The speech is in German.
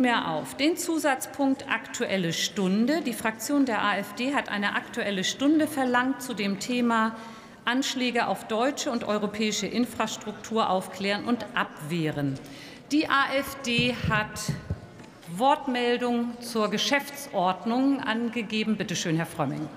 mehr auf den Zusatzpunkt Aktuelle Stunde. Die Fraktion der AfD hat eine Aktuelle Stunde verlangt zu dem Thema Anschläge auf deutsche und europäische Infrastruktur aufklären und abwehren. Die AfD hat Wortmeldung zur Geschäftsordnung angegeben. Bitte schön, Herr Frömming.